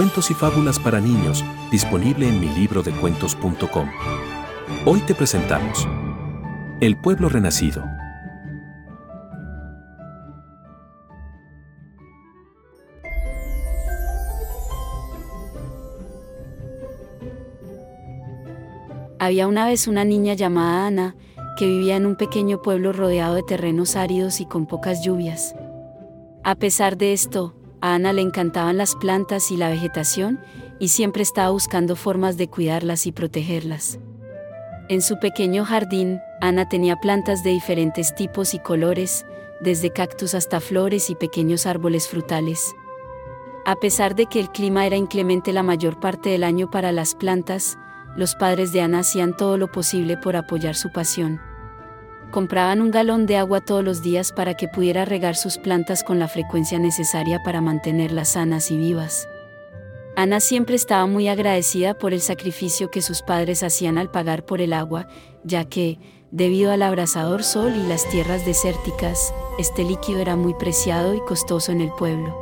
Cuentos y fábulas para niños, disponible en mi libro de cuentos.com. Hoy te presentamos El pueblo renacido. Había una vez una niña llamada Ana, que vivía en un pequeño pueblo rodeado de terrenos áridos y con pocas lluvias. A pesar de esto, a Ana le encantaban las plantas y la vegetación, y siempre estaba buscando formas de cuidarlas y protegerlas. En su pequeño jardín, Ana tenía plantas de diferentes tipos y colores, desde cactus hasta flores y pequeños árboles frutales. A pesar de que el clima era inclemente la mayor parte del año para las plantas, los padres de Ana hacían todo lo posible por apoyar su pasión. Compraban un galón de agua todos los días para que pudiera regar sus plantas con la frecuencia necesaria para mantenerlas sanas y vivas. Ana siempre estaba muy agradecida por el sacrificio que sus padres hacían al pagar por el agua, ya que, debido al abrasador sol y las tierras desérticas, este líquido era muy preciado y costoso en el pueblo.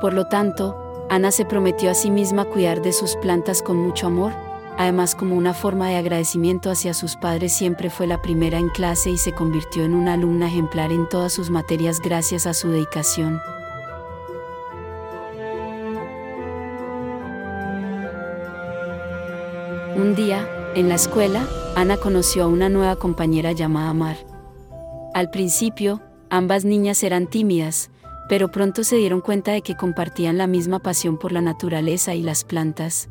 Por lo tanto, Ana se prometió a sí misma cuidar de sus plantas con mucho amor, Además, como una forma de agradecimiento hacia sus padres, siempre fue la primera en clase y se convirtió en una alumna ejemplar en todas sus materias gracias a su dedicación. Un día, en la escuela, Ana conoció a una nueva compañera llamada Mar. Al principio, ambas niñas eran tímidas, pero pronto se dieron cuenta de que compartían la misma pasión por la naturaleza y las plantas.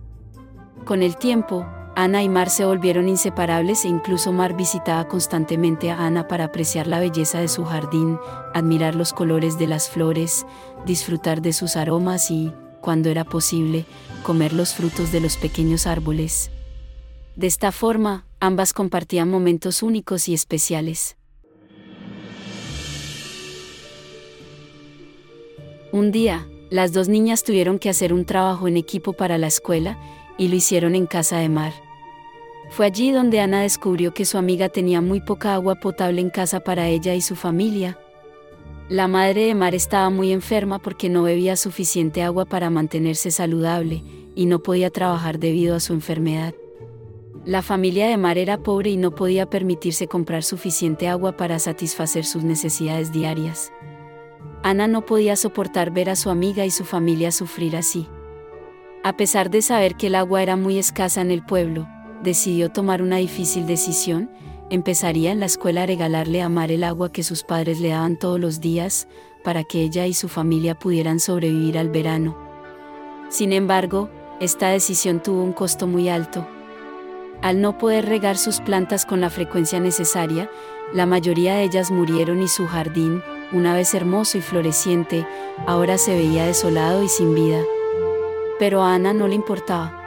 Con el tiempo, Ana y Mar se volvieron inseparables e incluso Mar visitaba constantemente a Ana para apreciar la belleza de su jardín, admirar los colores de las flores, disfrutar de sus aromas y, cuando era posible, comer los frutos de los pequeños árboles. De esta forma, ambas compartían momentos únicos y especiales. Un día, las dos niñas tuvieron que hacer un trabajo en equipo para la escuela, y lo hicieron en casa de Mar. Fue allí donde Ana descubrió que su amiga tenía muy poca agua potable en casa para ella y su familia. La madre de Mar estaba muy enferma porque no bebía suficiente agua para mantenerse saludable y no podía trabajar debido a su enfermedad. La familia de Mar era pobre y no podía permitirse comprar suficiente agua para satisfacer sus necesidades diarias. Ana no podía soportar ver a su amiga y su familia sufrir así. A pesar de saber que el agua era muy escasa en el pueblo, decidió tomar una difícil decisión, empezaría en la escuela a regalarle a Mar el agua que sus padres le daban todos los días, para que ella y su familia pudieran sobrevivir al verano. Sin embargo, esta decisión tuvo un costo muy alto. Al no poder regar sus plantas con la frecuencia necesaria, la mayoría de ellas murieron y su jardín, una vez hermoso y floreciente, ahora se veía desolado y sin vida. Pero a Ana no le importaba.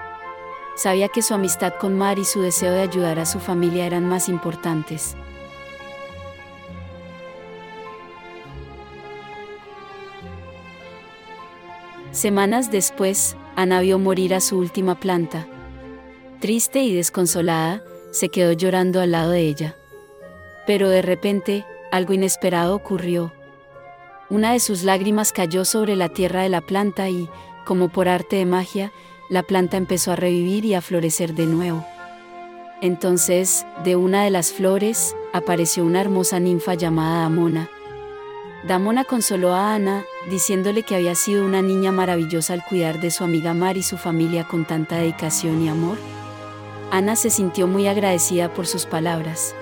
Sabía que su amistad con Mar y su deseo de ayudar a su familia eran más importantes. Semanas después, Ana vio morir a su última planta. Triste y desconsolada, se quedó llorando al lado de ella. Pero de repente, algo inesperado ocurrió. Una de sus lágrimas cayó sobre la tierra de la planta y, como por arte de magia, la planta empezó a revivir y a florecer de nuevo. Entonces, de una de las flores, apareció una hermosa ninfa llamada Damona. Damona consoló a Ana, diciéndole que había sido una niña maravillosa al cuidar de su amiga Mar y su familia con tanta dedicación y amor. Ana se sintió muy agradecida por sus palabras.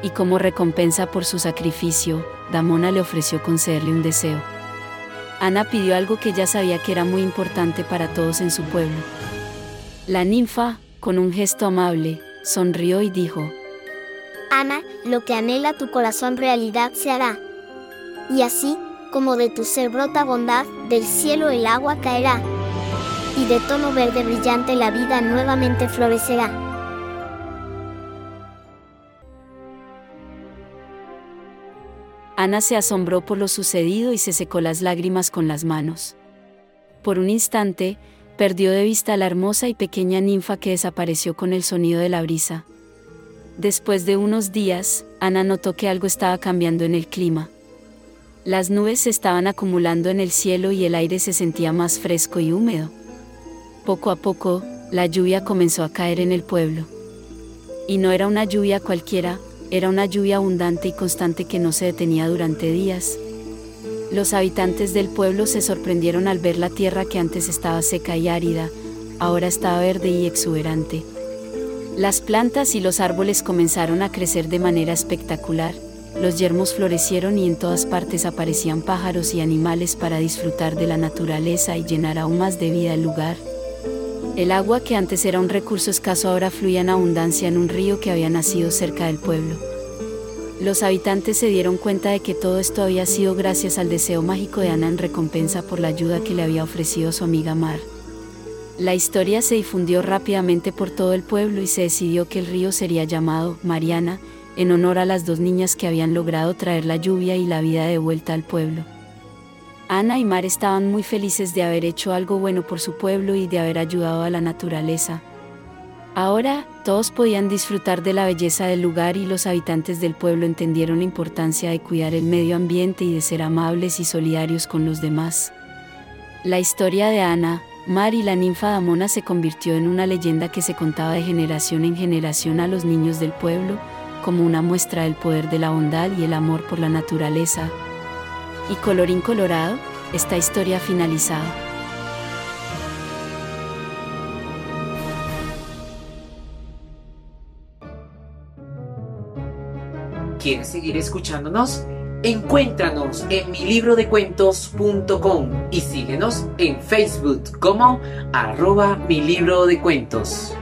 Y como recompensa por su sacrificio, Damona le ofreció concederle un deseo. Ana pidió algo que ya sabía que era muy importante para todos en su pueblo. La ninfa, con un gesto amable, sonrió y dijo, Ana, lo que anhela tu corazón realidad se hará. Y así, como de tu ser brota bondad, del cielo el agua caerá. Y de tono verde brillante la vida nuevamente florecerá. Ana se asombró por lo sucedido y se secó las lágrimas con las manos. Por un instante, perdió de vista a la hermosa y pequeña ninfa que desapareció con el sonido de la brisa. Después de unos días, Ana notó que algo estaba cambiando en el clima. Las nubes se estaban acumulando en el cielo y el aire se sentía más fresco y húmedo. Poco a poco, la lluvia comenzó a caer en el pueblo. Y no era una lluvia cualquiera, era una lluvia abundante y constante que no se detenía durante días. Los habitantes del pueblo se sorprendieron al ver la tierra que antes estaba seca y árida, ahora estaba verde y exuberante. Las plantas y los árboles comenzaron a crecer de manera espectacular, los yermos florecieron y en todas partes aparecían pájaros y animales para disfrutar de la naturaleza y llenar aún más de vida el lugar. El agua que antes era un recurso escaso ahora fluía en abundancia en un río que había nacido cerca del pueblo. Los habitantes se dieron cuenta de que todo esto había sido gracias al deseo mágico de Ana en recompensa por la ayuda que le había ofrecido su amiga Mar. La historia se difundió rápidamente por todo el pueblo y se decidió que el río sería llamado Mariana, en honor a las dos niñas que habían logrado traer la lluvia y la vida de vuelta al pueblo. Ana y Mar estaban muy felices de haber hecho algo bueno por su pueblo y de haber ayudado a la naturaleza. Ahora, todos podían disfrutar de la belleza del lugar y los habitantes del pueblo entendieron la importancia de cuidar el medio ambiente y de ser amables y solidarios con los demás. La historia de Ana, Mar y la ninfa Damona se convirtió en una leyenda que se contaba de generación en generación a los niños del pueblo, como una muestra del poder de la bondad y el amor por la naturaleza. Y colorín colorado, esta historia ha finalizado. ¿Quieres seguir escuchándonos? Encuéntranos en milibrodecuentos.com y síguenos en Facebook como arroba mi libro de cuentos.